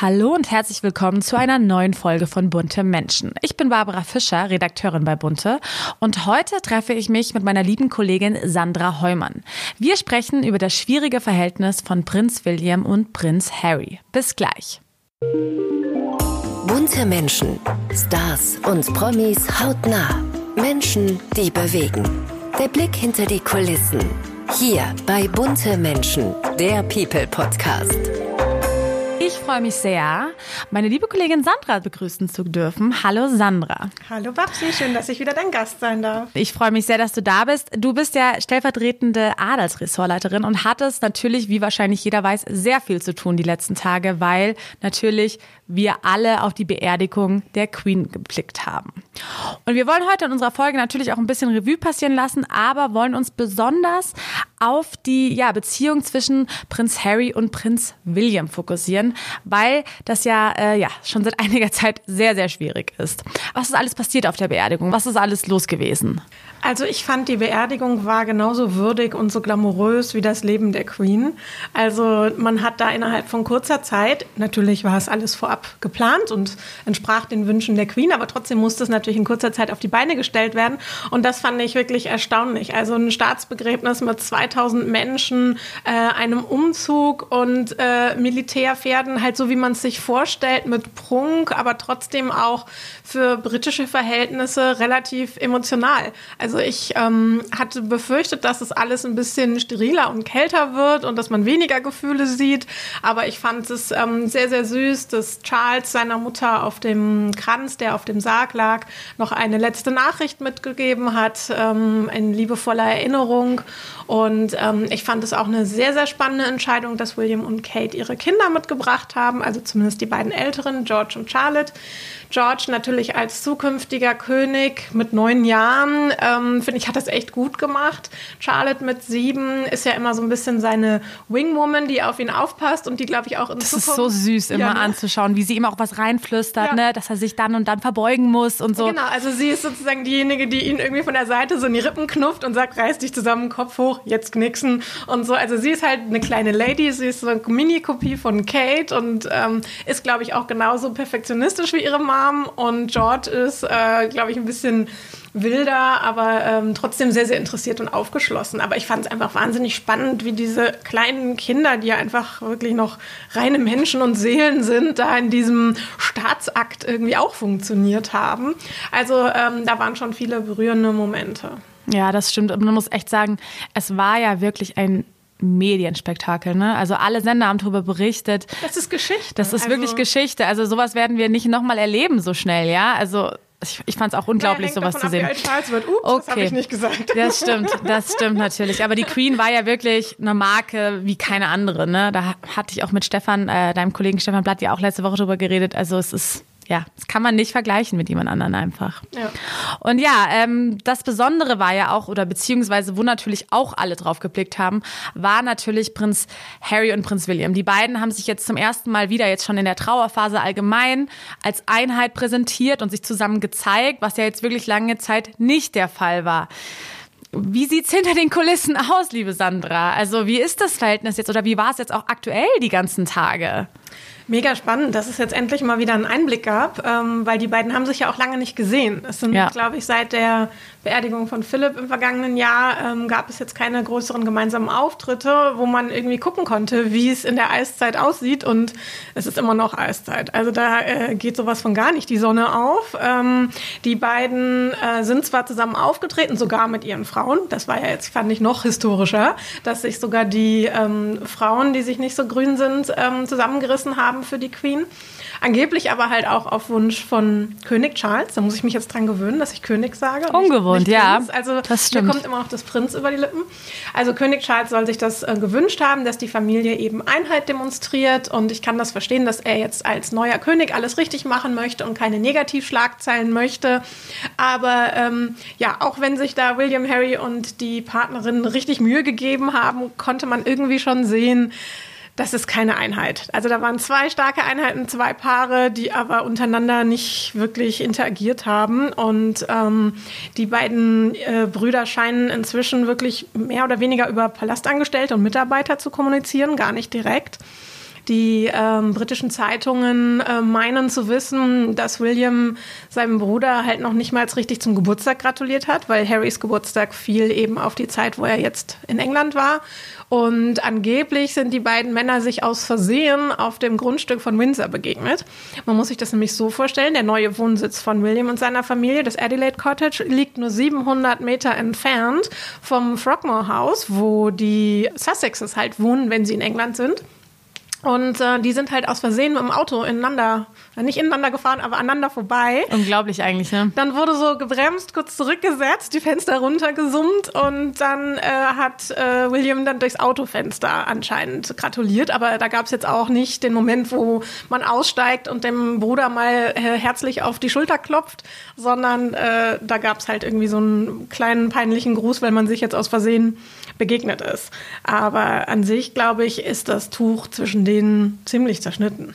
Hallo und herzlich willkommen zu einer neuen Folge von Bunte Menschen. Ich bin Barbara Fischer, Redakteurin bei Bunte und heute treffe ich mich mit meiner lieben Kollegin Sandra Heumann. Wir sprechen über das schwierige Verhältnis von Prinz William und Prinz Harry. Bis gleich. Bunte Menschen, Stars und Promis hautnah. Menschen, die bewegen. Der Blick hinter die Kulissen. Hier bei Bunte Menschen, der People Podcast. Ich freue mich sehr, meine liebe Kollegin Sandra begrüßen zu dürfen. Hallo Sandra. Hallo Babsi, schön, dass ich wieder dein Gast sein darf. Ich freue mich sehr, dass du da bist. Du bist ja stellvertretende Adelsressortleiterin und hattest natürlich, wie wahrscheinlich jeder weiß, sehr viel zu tun die letzten Tage, weil natürlich wir alle auf die Beerdigung der Queen geblickt haben. Und wir wollen heute in unserer Folge natürlich auch ein bisschen Revue passieren lassen, aber wollen uns besonders auf die ja, Beziehung zwischen Prinz Harry und Prinz William fokussieren, weil das ja, äh, ja schon seit einiger Zeit sehr, sehr schwierig ist. Was ist alles passiert auf der Beerdigung? Was ist alles los gewesen? Also ich fand, die Beerdigung war genauso würdig und so glamourös wie das Leben der Queen. Also man hat da innerhalb von kurzer Zeit, natürlich war es alles vorab geplant und entsprach den Wünschen der Queen, aber trotzdem musste es natürlich in kurzer Zeit auf die Beine gestellt werden. Und das fand ich wirklich erstaunlich. Also ein Staatsbegräbnis mit 2000 Menschen, äh, einem Umzug und äh, Militärpferden, halt so wie man es sich vorstellt, mit Prunk, aber trotzdem auch für britische Verhältnisse relativ emotional. Also ich ähm, hatte befürchtet, dass es alles ein bisschen steriler und kälter wird und dass man weniger Gefühle sieht. Aber ich fand es ähm, sehr, sehr süß, dass Charles seiner Mutter auf dem Kranz, der auf dem Sarg lag, noch eine letzte Nachricht mitgegeben hat, ähm, in liebevoller Erinnerung. Und ähm, ich fand es auch eine sehr, sehr spannende Entscheidung, dass William und Kate ihre Kinder mitgebracht haben, also zumindest die beiden Älteren, George und Charlotte. George natürlich als zukünftiger König mit neun Jahren, ähm, finde ich, hat das echt gut gemacht. Charlotte mit sieben ist ja immer so ein bisschen seine Wingwoman, die auf ihn aufpasst und die, glaube ich, auch in Das Zukunft... ist so süß immer Ja, ne? anzuschauen, wie sie ihm auch was reinflüstert, Ja. ne, dass er sich dann und dann verbeugen muss und so. Genau, also sie ist sozusagen diejenige, die ihn irgendwie von der Seite so in die Rippen knufft und sagt, reiß dich zusammen, Kopf hoch, jetzt knixen und so. Also sie ist halt eine kleine Lady, sie ist so eine Mini-Kopie von Kate und ähm, ist, glaube ich, auch genauso perfektionistisch wie ihre Mom. Und George ist, äh, glaube ich, ein bisschen wilder, aber ähm, trotzdem sehr, sehr interessiert und aufgeschlossen. Aber ich fand es einfach wahnsinnig spannend, wie diese kleinen Kinder, die ja einfach wirklich noch reine Menschen und Seelen sind, da in diesem Staatsakt irgendwie auch funktioniert haben. Also ähm, da waren schon viele berührende Momente. Ja, das stimmt. Und man muss echt sagen, es war ja wirklich ein Medienspektakel, ne? Also alle Sender haben darüber berichtet. Das ist Geschichte. Das ist Also- wirklich Geschichte. Also sowas werden wir nicht nochmal erleben so schnell, ja? Also ich, ich fand es auch unglaublich, Naja, sowas zu ab, sehen. Alt Charles wird. Ups, das habe ich nicht gesagt. Das stimmt, das stimmt natürlich. Aber die Queen war ja wirklich eine Marke wie keine andere. Ne? Da hatte ich auch mit Stefan, äh, deinem Kollegen Stefan Blatt, ja auch letzte Woche drüber geredet. Also es ist, ja, das kann man nicht vergleichen mit jemand anderen einfach. Ja. Und ja, ähm, das Besondere war ja auch, oder beziehungsweise wo natürlich auch alle drauf geblickt haben, war natürlich Prinz Harry und Prinz William. Die beiden haben sich jetzt zum ersten Mal wieder, jetzt schon in der Trauerphase allgemein, als Einheit präsentiert und sich zusammen gezeigt, was ja jetzt wirklich lange Zeit nicht der Fall war. Wie sieht's hinter den Kulissen aus, liebe Sandra? Also wie ist das Verhältnis jetzt oder wie war es jetzt auch aktuell die ganzen Tage? Mega spannend, dass es jetzt endlich mal wieder einen Einblick gab, ähm, weil die beiden haben sich ja auch lange nicht gesehen. Es sind, Ja. glaube ich, seit der Beerdigung von Philipp im vergangenen Jahr ähm, gab es jetzt keine größeren gemeinsamen Auftritte, wo man irgendwie gucken konnte, wie es in der Eiszeit aussieht. Und es ist immer noch Eiszeit. Also da äh, geht sowas von gar nicht die Sonne auf. Ähm, die beiden äh, sind zwar zusammen aufgetreten, sogar mit ihren Frauen. Das war ja jetzt, fand ich, noch historischer, dass sich sogar die ähm, Frauen, die sich nicht so grün sind, ähm, zusammengerissen haben für die Queen. Angeblich aber halt auch auf Wunsch von König Charles. Da muss ich mich jetzt dran gewöhnen, dass ich König sage. nicht- Ungewohnt, nicht ja. Prinz. Also Das stimmt. mir kommt immer noch das Prinz über die Lippen. Also König Charles soll sich das äh, gewünscht haben, dass die Familie eben Einheit demonstriert. Und ich kann das verstehen, dass er jetzt als neuer König alles richtig machen möchte und keine Negativschlagzeilen möchte. Aber ähm, ja, auch wenn sich da William, Harry und die Partnerin richtig Mühe gegeben haben, konnte man irgendwie schon sehen, das ist keine Einheit. Also da waren zwei starke Einheiten, zwei Paare, die aber untereinander nicht wirklich interagiert haben. Und ähm, die beiden äh, Brüder scheinen inzwischen wirklich mehr oder weniger über Palastangestellte und Mitarbeiter zu kommunizieren, gar nicht direkt. Die ähm, britischen Zeitungen äh, meinen zu wissen, dass William seinem Bruder halt noch nicht mal richtig zum Geburtstag gratuliert hat, weil Harrys Geburtstag fiel eben auf die Zeit, wo er jetzt in England war. Und angeblich sind die beiden Männer sich aus Versehen auf dem Grundstück von Windsor begegnet. Man muss sich das nämlich so vorstellen, der neue Wohnsitz von William und seiner Familie, das Adelaide Cottage, liegt nur 700 Meter entfernt vom Frogmore House, wo die Sussexes halt wohnen, wenn sie in England sind. Und äh, die sind halt aus Versehen mit dem Auto ineinander, äh, nicht ineinander gefahren, aber aneinander vorbei. Unglaublich eigentlich, ne? Dann wurde so gebremst, kurz zurückgesetzt, die Fenster runtergesummt und dann äh, hat äh, William dann durchs Autofenster anscheinend gratuliert. Aber da gab es jetzt auch nicht den Moment, wo man aussteigt und dem Bruder mal äh, herzlich auf die Schulter klopft, sondern äh, da gab es halt irgendwie so einen kleinen peinlichen Gruß, weil man sich jetzt aus Versehen begegnet ist. Aber an sich, glaube ich, ist das Tuch zwischen denen ziemlich zerschnitten.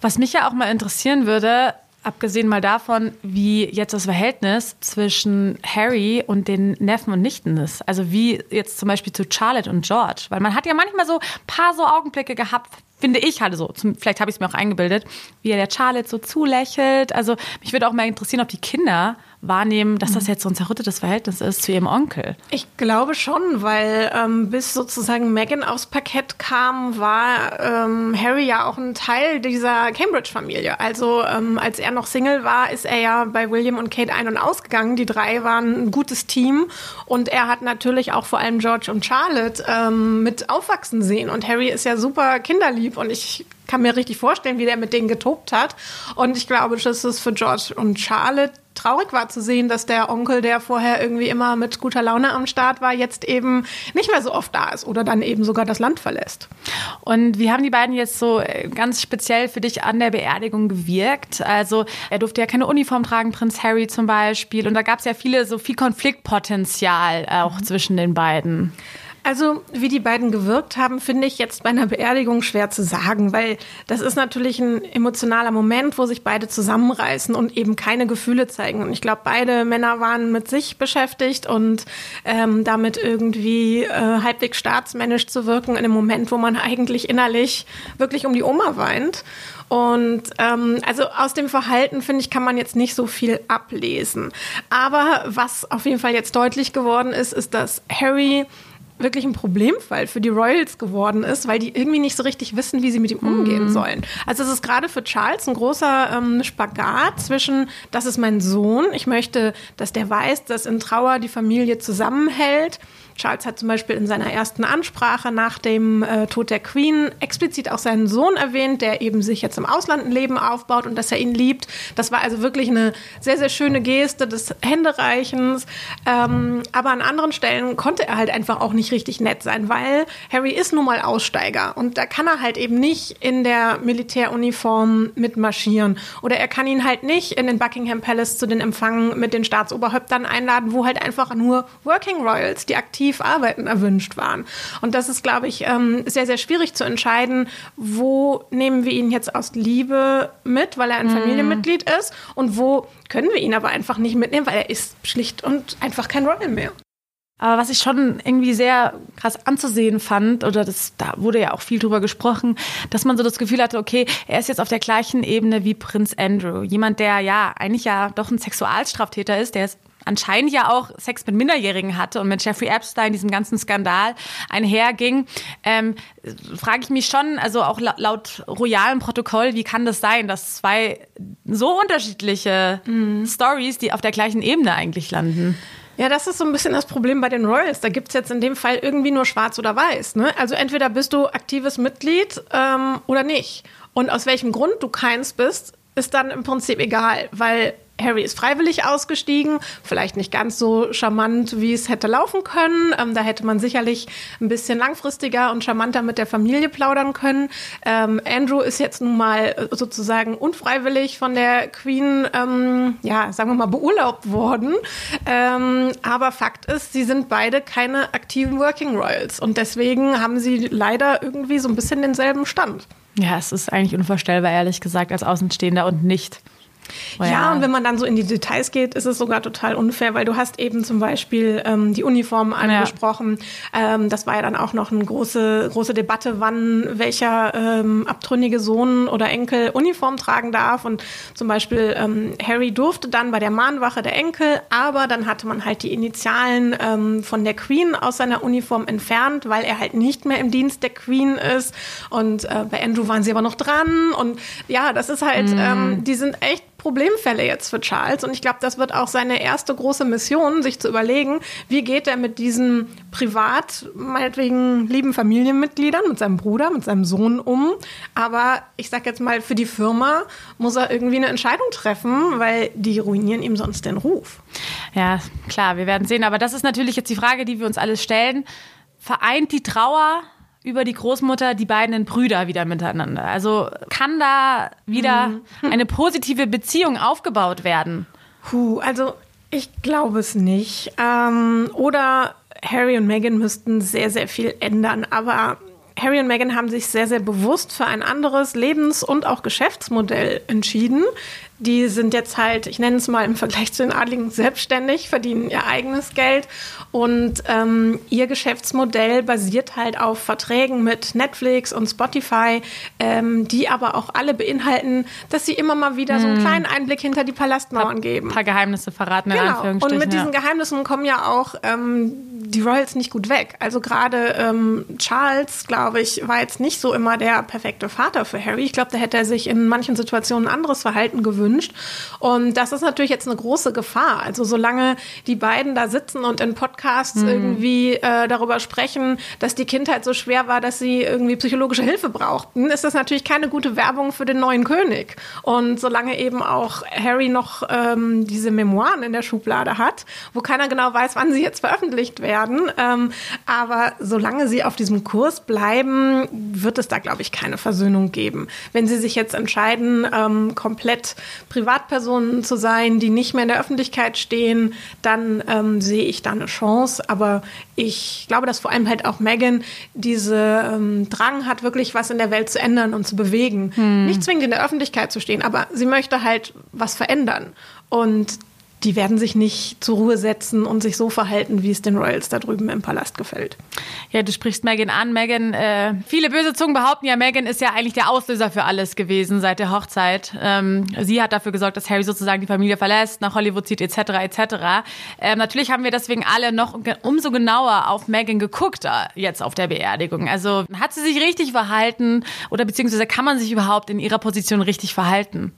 Was mich ja auch mal interessieren würde, abgesehen mal davon, wie jetzt das Verhältnis zwischen Harry und den Neffen und Nichten ist. Also wie jetzt zum Beispiel zu Charlotte und George. Weil man hat ja manchmal so ein paar so Augenblicke gehabt, finde ich halt so. Zum, vielleicht habe ich es mir auch eingebildet, wie er der Charlotte so zulächelt. Also mich würde auch mal interessieren, ob die Kinder wahrnehmen, dass das mhm. jetzt so ein zerrüttetes Verhältnis ist zu ihrem Onkel. Ich glaube schon, weil ähm, bis sozusagen Meghan aufs Parkett kam, war ähm, Harry ja auch ein Teil dieser Cambridge-Familie. Also ähm, als er noch Single war, ist er ja bei William und Kate ein- und ausgegangen. Die drei waren ein gutes Team und er hat natürlich auch vor allem George und Charlotte ähm, mit aufwachsen sehen. Und Harry ist ja super kinderlieb und ich kann mir richtig vorstellen, wie der mit denen getobt hat. Und ich glaube, dass es für George und Charlotte traurig war zu sehen, dass der Onkel, der vorher irgendwie immer mit guter Laune am Start war, jetzt eben nicht mehr so oft da ist oder dann eben sogar das Land verlässt. Und wie haben die beiden jetzt so äh, ganz speziell für dich an der Beerdigung gewirkt? Also er durfte ja keine Uniform tragen, Prinz Harry zum Beispiel. Und da gab es ja viele, so viel Konfliktpotenzial auch mhm. zwischen den beiden. Also, wie die beiden gewirkt haben, finde ich jetzt bei einer Beerdigung schwer zu sagen, weil das ist natürlich ein emotionaler Moment, wo sich beide zusammenreißen und eben keine Gefühle zeigen. Und ich glaube, beide Männer waren mit sich beschäftigt und ähm, damit irgendwie äh, halbwegs staatsmännisch zu wirken in einem Moment, wo man eigentlich innerlich wirklich um die Oma weint. Und ähm, also aus dem Verhalten, finde ich, kann man jetzt nicht so viel ablesen. Aber was auf jeden Fall jetzt deutlich geworden ist, ist, dass Harry wirklich ein Problemfall für die Royals geworden ist, weil die irgendwie nicht so richtig wissen, wie sie mit ihm umgehen mhm. sollen. Also es ist gerade für Charles ein großer ähm, Spagat zwischen, das ist mein Sohn, ich möchte, dass der weiß, dass in Trauer die Familie zusammenhält Charles hat zum Beispiel in seiner ersten Ansprache nach dem äh, Tod der Queen explizit auch seinen Sohn erwähnt, der eben sich jetzt im Ausland ein Leben aufbaut und dass er ihn liebt. Das war also wirklich eine sehr, sehr schöne Geste des Händereichens. Ähm, aber an anderen Stellen konnte er halt einfach auch nicht richtig nett sein, weil Harry ist nun mal Aussteiger und da kann er halt eben nicht in der Militäruniform mitmarschieren. Oder er kann ihn halt nicht in den Buckingham Palace zu den Empfangen mit den Staatsoberhäuptern einladen, wo halt einfach nur Working Royals, die aktiv arbeiten erwünscht waren. Und das ist, glaube ich, ähm, sehr, sehr schwierig zu entscheiden, wo nehmen wir ihn jetzt aus Liebe mit, weil er ein mhm. Familienmitglied ist und wo können wir ihn aber einfach nicht mitnehmen, weil er ist schlicht und einfach kein Royal mehr. Aber was ich schon irgendwie sehr krass anzusehen fand, oder das, da wurde ja auch viel drüber gesprochen, dass man so das Gefühl hatte, okay, er ist jetzt auf der gleichen Ebene wie Prinz Andrew. Jemand, der ja eigentlich ja doch ein Sexualstraftäter ist, der ist anscheinend ja auch Sex mit Minderjährigen hatte und mit Jeffrey Epstein diesem ganzen Skandal einherging, ähm, frage ich mich schon, also auch laut, laut royalem Protokoll, wie kann das sein, dass zwei so unterschiedliche mhm. Stories, die auf der gleichen Ebene eigentlich landen? Ja, das ist so ein bisschen das Problem bei den Royals. Da gibt's jetzt in dem Fall irgendwie nur schwarz oder weiß. Ne? Also entweder bist du aktives Mitglied ähm, oder nicht. Und aus welchem Grund du keins bist, ist dann im Prinzip egal, weil Harry ist freiwillig ausgestiegen, vielleicht nicht ganz so charmant, wie es hätte laufen können. Ähm, da hätte man sicherlich ein bisschen langfristiger und charmanter mit der Familie plaudern können. Ähm, Andrew ist jetzt nun mal sozusagen unfreiwillig von der Queen, ähm, ja, sagen wir mal, beurlaubt worden. Ähm, aber Fakt ist, sie sind beide keine aktiven Working Royals und deswegen haben sie leider irgendwie so ein bisschen denselben Stand. Ja, es ist eigentlich unvorstellbar, ehrlich gesagt, als Außenstehender und nicht ja. ja. und wenn man dann so in die Details geht, ist es sogar total unfair, weil du hast eben zum Beispiel ähm, die Uniform angesprochen. Ja. Ähm, das war ja dann auch noch eine große, große Debatte, wann welcher ähm, abtrünnige Sohn oder Enkel Uniform tragen darf. Und zum Beispiel ähm, Harry durfte dann bei der Mahnwache der Enkel, aber dann hatte man halt die Initialen ähm, von der Queen aus seiner Uniform entfernt, weil er halt nicht mehr im Dienst der Queen ist. Und äh, bei Andrew waren sie aber noch dran. Und ja, das ist halt, mm. ähm, die sind echt Problemfälle jetzt für Charles. Und ich glaube, das wird auch seine erste große Mission, sich zu überlegen, wie geht er mit diesen privat, meinetwegen lieben Familienmitgliedern, mit seinem Bruder, mit seinem Sohn um. Aber ich sag jetzt mal, für die Firma muss er irgendwie eine Entscheidung treffen, weil die ruinieren ihm sonst den Ruf. Ja, klar, wir werden sehen. Aber das ist natürlich jetzt die Frage, die wir uns alle stellen. Vereint die Trauer über die Großmutter die beiden Brüder wieder miteinander. Also kann da wieder mhm. eine positive Beziehung aufgebaut werden? Puh, also ich glaube es nicht. Ähm, oder Harry und Meghan müssten sehr, sehr viel ändern. Aber Harry und Meghan haben sich sehr, sehr bewusst für ein anderes Lebens- und auch Geschäftsmodell entschieden. Die sind jetzt halt, ich nenne es mal im Vergleich zu den Adligen, selbstständig, verdienen ihr eigenes Geld und ähm, ihr Geschäftsmodell basiert halt auf Verträgen mit Netflix und Spotify, ähm, die aber auch alle beinhalten, dass sie immer mal wieder hm. so einen hm. kleinen Einblick hinter die Palastmauern geben. Ein paar Geheimnisse verraten, in genau. Und mit diesen ja. Geheimnissen kommen ja auch ähm, die Royals nicht gut weg. Also gerade ähm, Charles, glaube ich, war jetzt nicht so immer der perfekte Vater für Harry. Ich glaube, da hätte er sich in manchen Situationen anderes Verhalten gewünscht. Und das ist natürlich jetzt eine große Gefahr. Also solange die beiden da sitzen und in Podcasts mhm. irgendwie äh, darüber sprechen, dass die Kindheit so schwer war, dass sie irgendwie psychologische Hilfe brauchten, ist das natürlich keine gute Werbung für den neuen König. Und solange eben auch Harry noch ähm, diese Memoiren in der Schublade hat, wo keiner genau weiß, wann sie jetzt veröffentlicht werden, werden. Ähm, aber solange sie auf diesem Kurs bleiben, wird es da, glaube ich, keine Versöhnung geben. Wenn sie sich jetzt entscheiden, ähm, komplett Privatpersonen zu sein, die nicht mehr in der Öffentlichkeit stehen, dann ähm, sehe ich da eine Chance. Aber ich glaube, dass vor allem halt auch Megan diese ähm, Drang hat, wirklich was in der Welt zu ändern und zu bewegen. Hm. Nicht zwingend in der Öffentlichkeit zu stehen, aber sie möchte halt was verändern. Und die werden sich nicht zur Ruhe setzen und sich so verhalten, wie es den Royals da drüben im Palast gefällt. Ja, du sprichst Megan an. Megan, äh, viele böse Zungen behaupten ja, Megan ist ja eigentlich der Auslöser für alles gewesen seit der Hochzeit. Ähm, sie hat dafür gesorgt, dass Harry sozusagen die Familie verlässt, nach Hollywood zieht, etc. etc. Ähm, natürlich haben wir deswegen alle noch umso genauer auf Megan geguckt, äh, jetzt auf der Beerdigung. Also hat sie sich richtig verhalten oder beziehungsweise kann man sich überhaupt in ihrer Position richtig verhalten?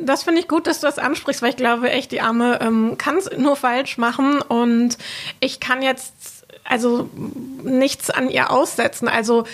Das finde ich gut, dass du das ansprichst, weil ich glaube echt, die Arme ähm, kann es nur falsch machen und ich kann jetzt also nichts an ihr aussetzen. Also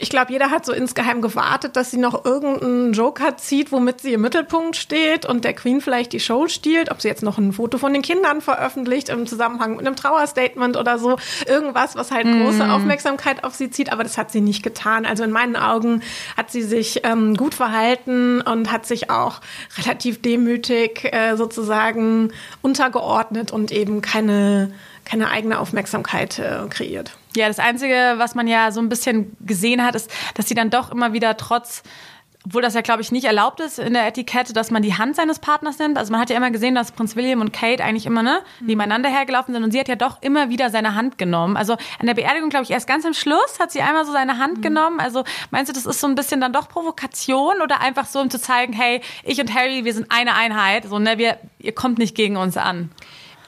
ich glaube, jeder hat so insgeheim gewartet, dass sie noch irgendeinen Joker zieht, womit sie im Mittelpunkt steht und der Queen vielleicht die Show stiehlt, ob sie jetzt noch ein Foto von den Kindern veröffentlicht im Zusammenhang mit einem Trauerstatement oder so. Irgendwas, was halt mm. große Aufmerksamkeit auf sie zieht, aber das hat sie nicht getan. Also in meinen Augen hat sie sich ähm, gut verhalten und hat sich auch relativ demütig äh, sozusagen untergeordnet und eben keine, keine eigene Aufmerksamkeit äh, kreiert. Ja, das Einzige, was man ja so ein bisschen gesehen hat, ist, dass sie dann doch immer wieder trotz obwohl das ja, glaube ich, nicht erlaubt ist in der Etikette, dass man die Hand seines Partners nimmt. Also man hat ja immer gesehen, dass Prinz William und Kate eigentlich immer ne, nebeneinander hergelaufen sind und sie hat ja doch immer wieder seine Hand genommen. Also an der Beerdigung, glaube ich, erst ganz am Schluss hat sie einmal so seine Hand mhm. genommen. Also meinst du, das ist so ein bisschen dann doch Provokation oder einfach so, um zu zeigen, hey, ich und Harry, wir sind eine Einheit, so ne, wir, ihr kommt nicht gegen uns an.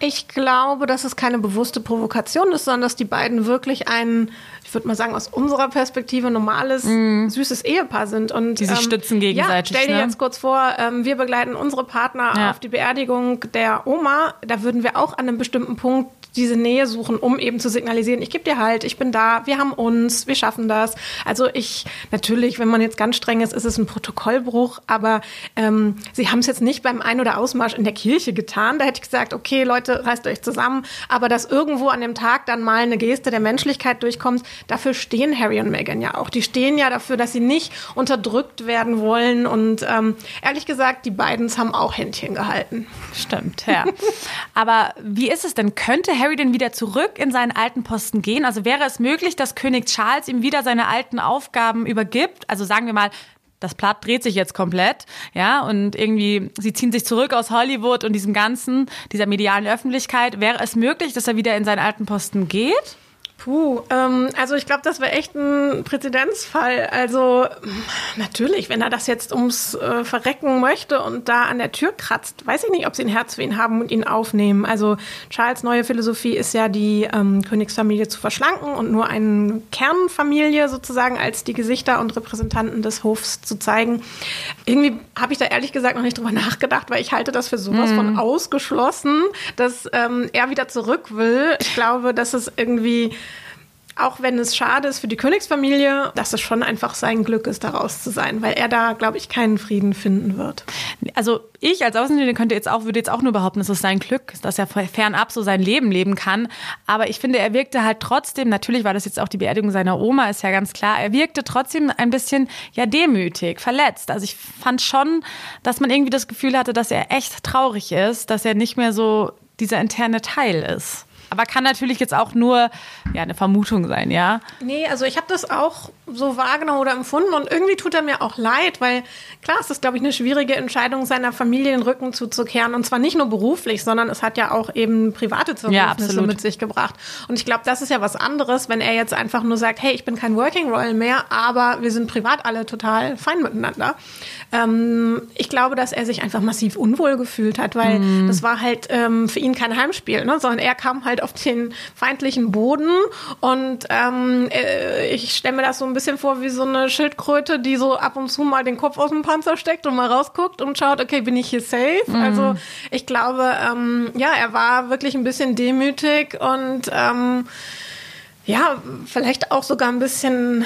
Ich glaube, dass es keine bewusste Provokation ist, sondern dass die beiden wirklich ein, ich würde mal sagen, aus unserer Perspektive normales, mm. süßes Ehepaar sind. Und, die sich ähm, stützen gegenseitig. Ja, stell dir ne? jetzt kurz vor, ähm, wir begleiten unsere Partner ja. auf die Beerdigung der Oma. Da würden wir auch an einem bestimmten Punkt diese Nähe suchen, um eben zu signalisieren, ich gebe dir halt, ich bin da, wir haben uns, wir schaffen das. Also ich, natürlich, wenn man jetzt ganz streng ist, ist es ein Protokollbruch, aber ähm, sie haben es jetzt nicht beim Ein- oder Ausmarsch in der Kirche getan. Da hätte ich gesagt, okay, Leute, reißt euch zusammen, aber dass irgendwo an dem Tag dann mal eine Geste der Menschlichkeit durchkommt, dafür stehen Harry und Meghan ja auch. Die stehen ja dafür, dass sie nicht unterdrückt werden wollen und ähm, ehrlich gesagt, die beiden haben auch Händchen gehalten. Stimmt, ja. aber wie ist es denn? Könnte Harry denn wieder zurück in seinen alten Posten gehen? Also wäre es möglich, dass König Charles ihm wieder seine alten Aufgaben übergibt? Also sagen wir mal, das Blatt dreht sich jetzt komplett, ja, und irgendwie, sie ziehen sich zurück aus Hollywood und diesem ganzen, dieser medialen Öffentlichkeit. Wäre es möglich, dass er wieder in seinen alten Posten geht? Puh, ähm, also ich glaube, das wäre echt ein Präzedenzfall. Also natürlich, wenn er das jetzt ums äh, Verrecken möchte und da an der Tür kratzt, weiß ich nicht, ob sie ein Herz für ihn haben und ihn aufnehmen. Also Charles' neue Philosophie ist ja, die ähm, Königsfamilie zu verschlanken und nur eine Kernfamilie sozusagen als die Gesichter und Repräsentanten des Hofs zu zeigen. Irgendwie habe ich da ehrlich gesagt noch nicht drüber nachgedacht, weil ich halte das für sowas mhm. von ausgeschlossen, dass ähm, er wieder zurück will. Ich glaube, dass es irgendwie auch wenn es schade ist für die Königsfamilie, dass es schon einfach sein Glück ist, daraus zu sein, weil er da, glaube ich, keinen Frieden finden wird. Also ich als Außenstehende könnte jetzt auch, würde jetzt auch nur behaupten, es ist sein Glück, dass er fernab so sein Leben leben kann. Aber ich finde, er wirkte halt trotzdem, natürlich war das jetzt auch die Beerdigung seiner Oma, ist ja ganz klar, er wirkte trotzdem ein bisschen, ja, demütig, verletzt. Also ich fand schon, dass man irgendwie das Gefühl hatte, dass er echt traurig ist, dass er nicht mehr so dieser interne Teil ist. Aber kann natürlich jetzt auch nur ja, eine Vermutung sein, ja? Nee, also ich habe das auch so wahrgenommen oder empfunden und irgendwie tut er mir auch leid, weil klar, es ist, glaube ich, eine schwierige Entscheidung, seiner Familie den Rücken zuzukehren und zwar nicht nur beruflich, sondern es hat ja auch eben private Zerwürfnisse ja, mit sich gebracht. Und ich glaube, das ist ja was anderes, wenn er jetzt einfach nur sagt, hey, ich bin kein Working Royal mehr, aber wir sind privat alle total fein miteinander. Ähm, ich glaube, dass er sich einfach massiv unwohl gefühlt hat, weil mm. das war halt ähm, für ihn kein Heimspiel, ne? sondern er kam halt auf den feindlichen Boden und ähm, äh, ich stelle mir das so ein bisschen vor wie so eine Schildkröte, die so ab und zu mal den Kopf aus dem Panzer steckt und mal rausguckt und schaut, okay, bin ich hier safe? Mm. Also ich glaube, ähm, ja, er war wirklich ein bisschen demütig und ähm, ja, vielleicht auch sogar ein bisschen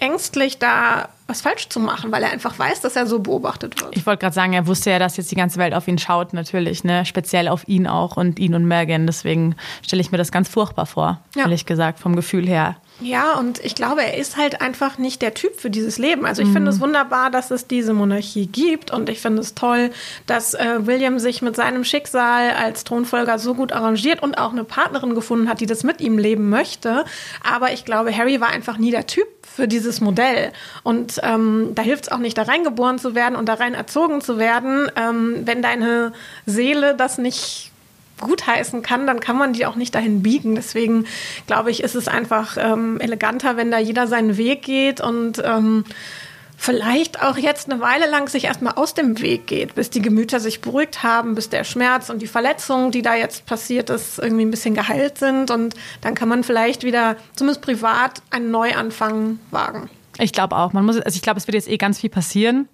ängstlich, da was falsch zu machen, weil er einfach weiß, dass er so beobachtet wird. Ich wollte gerade sagen, er wusste ja, dass jetzt die ganze Welt auf ihn schaut, natürlich, ne? Speziell auf ihn auch und ihn und Megan. Deswegen stelle ich mir das ganz furchtbar vor, ja. ehrlich gesagt, vom Gefühl her. Ja, und ich glaube, er ist halt einfach nicht der Typ für dieses Leben. Also ich mhm. finde es wunderbar, dass es diese Monarchie gibt und ich finde es toll, dass äh, William sich mit seinem Schicksal als Thronfolger so gut arrangiert und auch eine Partnerin gefunden hat, die das mit ihm leben möchte. Aber ich glaube, Harry war einfach nie der Typ für dieses Modell. Und ähm, da hilft es auch nicht, da reingeboren zu werden und da rein erzogen zu werden, ähm, wenn deine Seele das nicht gutheißen kann, dann kann man die auch nicht dahin biegen. Deswegen glaube ich, ist es einfach ähm, eleganter, wenn da jeder seinen Weg geht und ähm, vielleicht auch jetzt eine Weile lang sich erstmal aus dem Weg geht, bis die Gemüter sich beruhigt haben, bis der Schmerz und die Verletzung, die da jetzt passiert ist, irgendwie ein bisschen geheilt sind. Und dann kann man vielleicht wieder, zumindest privat, einen Neuanfang wagen. Ich glaube auch. Man muss, also ich glaube, es wird jetzt eh ganz viel passieren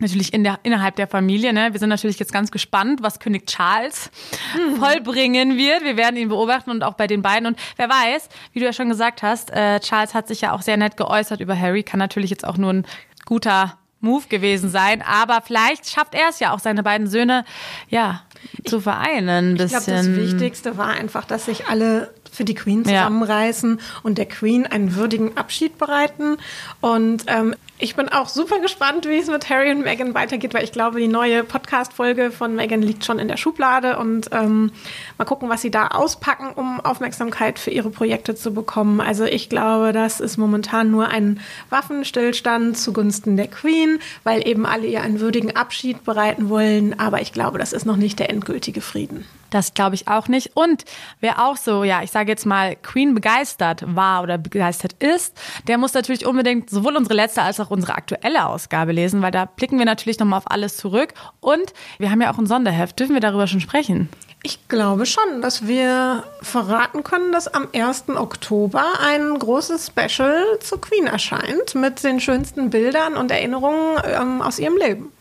natürlich in der, innerhalb der Familie. Ne? Wir sind natürlich jetzt ganz gespannt, was König Charles mhm. vollbringen wird. Wir werden ihn beobachten und auch bei den beiden. Und wer weiß, wie du ja schon gesagt hast, äh, Charles hat sich ja auch sehr nett geäußert über Harry. Kann natürlich jetzt auch nur ein guter Move gewesen sein. Aber vielleicht schafft er es ja auch, seine beiden Söhne ja, zu vereinen. Ich glaube, das Wichtigste war einfach, dass sich alle für die Queen zusammenreißen ja. und der Queen einen würdigen Abschied bereiten. Und ähm, ich bin auch super gespannt, wie es mit Harry und Meghan weitergeht, weil ich glaube, die neue Podcast-Folge von Meghan liegt schon in der Schublade und ähm, mal gucken, was sie da auspacken, um Aufmerksamkeit für ihre Projekte zu bekommen. Also ich glaube, das ist momentan nur ein Waffenstillstand zugunsten der Queen, weil eben alle ihr einen würdigen Abschied bereiten wollen. Aber ich glaube, das ist noch nicht der endgültige Frieden. Das glaube ich auch nicht. Und wer auch so, ja, ich sage jetzt mal, Queen begeistert war oder begeistert ist, der muss natürlich unbedingt sowohl unsere letzte als auch unsere aktuelle Ausgabe lesen, weil da blicken wir natürlich nochmal auf alles zurück. Und wir haben ja auch ein Sonderheft. Dürfen wir darüber schon sprechen? Ich glaube schon, dass wir verraten können, dass am 1. Oktober ein großes Special zu Queen erscheint mit den schönsten Bildern und Erinnerungen ähm, aus ihrem Leben.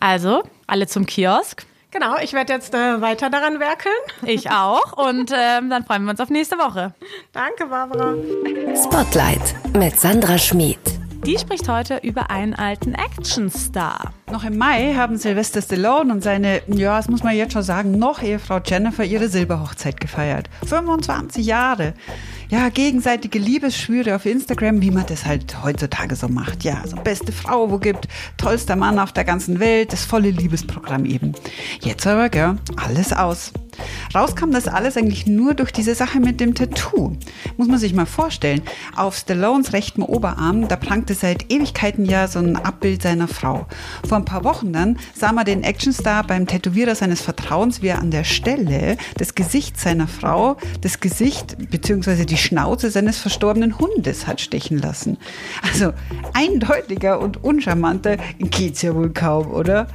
Also, alle zum Kiosk. Genau, ich werde jetzt äh, weiter daran werkeln. Ich auch. Und äh, dann freuen wir uns auf nächste Woche. Danke, Barbara. Spotlight mit Sandra Schmid. Die spricht heute über einen alten Actionstar. Noch im Mai haben Sylvester Stallone und seine, ja, das muss man jetzt schon sagen, noch Ehefrau Jennifer ihre Silberhochzeit gefeiert. 25 Jahre. Ja, gegenseitige Liebesschwüre auf Instagram, wie man das halt heutzutage so macht. Ja, so beste Frau, wo gibt, tollster Mann auf der ganzen Welt, das volle Liebesprogramm eben. Jetzt aber, gell, alles aus. Rauskam das alles eigentlich nur durch diese Sache mit dem Tattoo. Muss man sich mal vorstellen. Auf Stallones rechten Oberarm, da prangte seit Ewigkeiten ja so ein Abbild seiner Frau. Vor ein paar Wochen dann sah man den Actionstar beim Tätowierer seines Vertrauens, wie er an der Stelle das Gesicht seiner Frau, das Gesicht bzw. die Schnauze seines verstorbenen Hundes hat stechen lassen. Also eindeutiger und uncharmanter geht's ja wohl kaum, oder?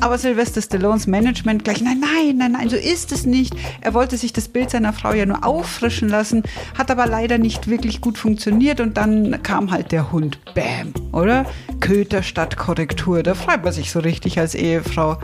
Aber Sylvester Stallones Management gleich, nein, nein, nein, nein, so ist es nicht. Er wollte sich das Bild seiner Frau ja nur auffrischen lassen, hat aber leider nicht wirklich gut funktioniert und dann kam halt der Hund. Bäm, oder? Köter statt Korrektur. Da freut man sich so richtig als Ehefrau.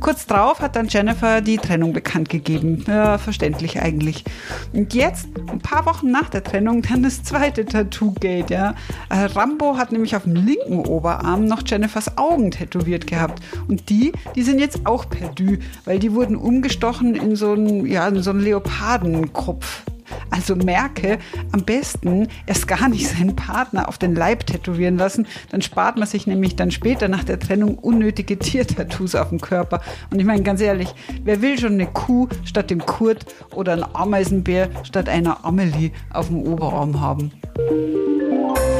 Kurz drauf hat dann Jennifer die Trennung bekannt gegeben. Ja, verständlich eigentlich. Und jetzt, ein paar Wochen nach der Trennung, dann das zweite Tattoo-Gate, ja. Äh, Rambo hat nämlich auf dem linken Oberarm noch Jennifers Augen tätowiert gehabt. Und die, die sind jetzt auch perdu, weil die wurden umgestochen in so einen, ja, in so einen Leopardenkopf. Also merke, am besten erst gar nicht seinen Partner auf den Leib tätowieren lassen. Dann spart man sich nämlich dann später nach der Trennung unnötige Tiertattoos auf dem Körper. Und ich meine ganz ehrlich, wer will schon eine Kuh statt dem Kurt oder einen Ameisenbär statt einer Amelie auf dem Oberarm haben?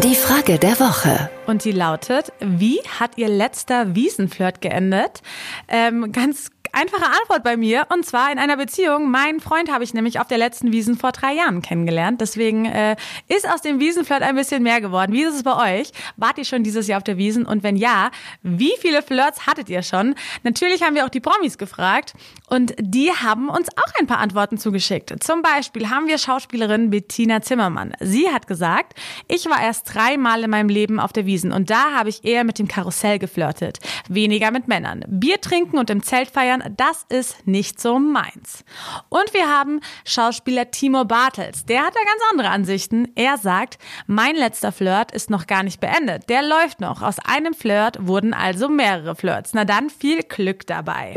Die Frage der Woche. Und die lautet, wie hat Ihr letzter Wiesenflirt geendet? Ähm, ganz einfache Antwort bei mir. Und zwar in einer Beziehung. Meinen Freund habe ich nämlich auf der letzten Wiesen vor drei Jahren kennengelernt. Deswegen äh, ist aus dem Wiesenflirt ein bisschen mehr geworden. Wie ist es bei euch? Wart ihr schon dieses Jahr auf der Wiesen? Und wenn ja, wie viele Flirts hattet ihr schon? Natürlich haben wir auch die Promis gefragt. Und die haben uns auch ein paar Antworten zugeschickt. Zum Beispiel haben wir Schauspielerin Bettina Zimmermann. Sie hat gesagt, ich war erst dreimal in meinem Leben auf der Wiesen und da habe ich eher mit dem Karussell geflirtet. Weniger mit Männern. Bier trinken und im Zelt feiern, das ist nicht so meins. Und wir haben Schauspieler Timo Bartels. Der hat da ganz andere Ansichten. Er sagt, mein letzter Flirt ist noch gar nicht beendet. Der läuft noch. Aus einem Flirt wurden also mehrere Flirts. Na dann viel Glück dabei.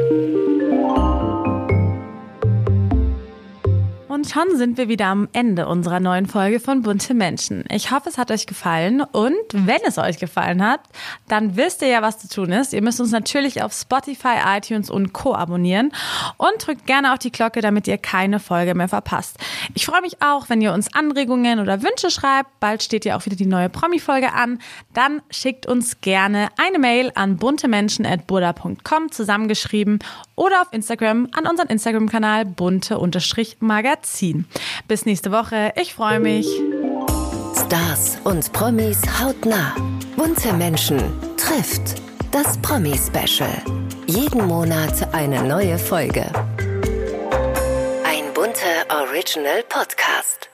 Und schon sind wir wieder am Ende unserer neuen Folge von Bunte Menschen. Ich hoffe, es hat euch gefallen. Und wenn es euch gefallen hat, dann wisst ihr ja, was zu tun ist. Ihr müsst uns natürlich auf Spotify, iTunes und Co. abonnieren. Und drückt gerne auch die Glocke, damit ihr keine Folge mehr verpasst. Ich freue mich auch, wenn ihr uns Anregungen oder Wünsche schreibt. Bald steht ja auch wieder die neue Promi-Folge an. Dann schickt uns gerne eine Mail an buntemenschen.burda.com zusammengeschrieben oder auf Instagram an unseren Instagram-Kanal bunte-magazin ziehen. Bis nächste Woche. Ich freue mich. Stars und Promis hautnah. Bunte Menschen trifft. Das Promi-Special. Jeden Monat eine neue Folge. Ein bunter Original Podcast.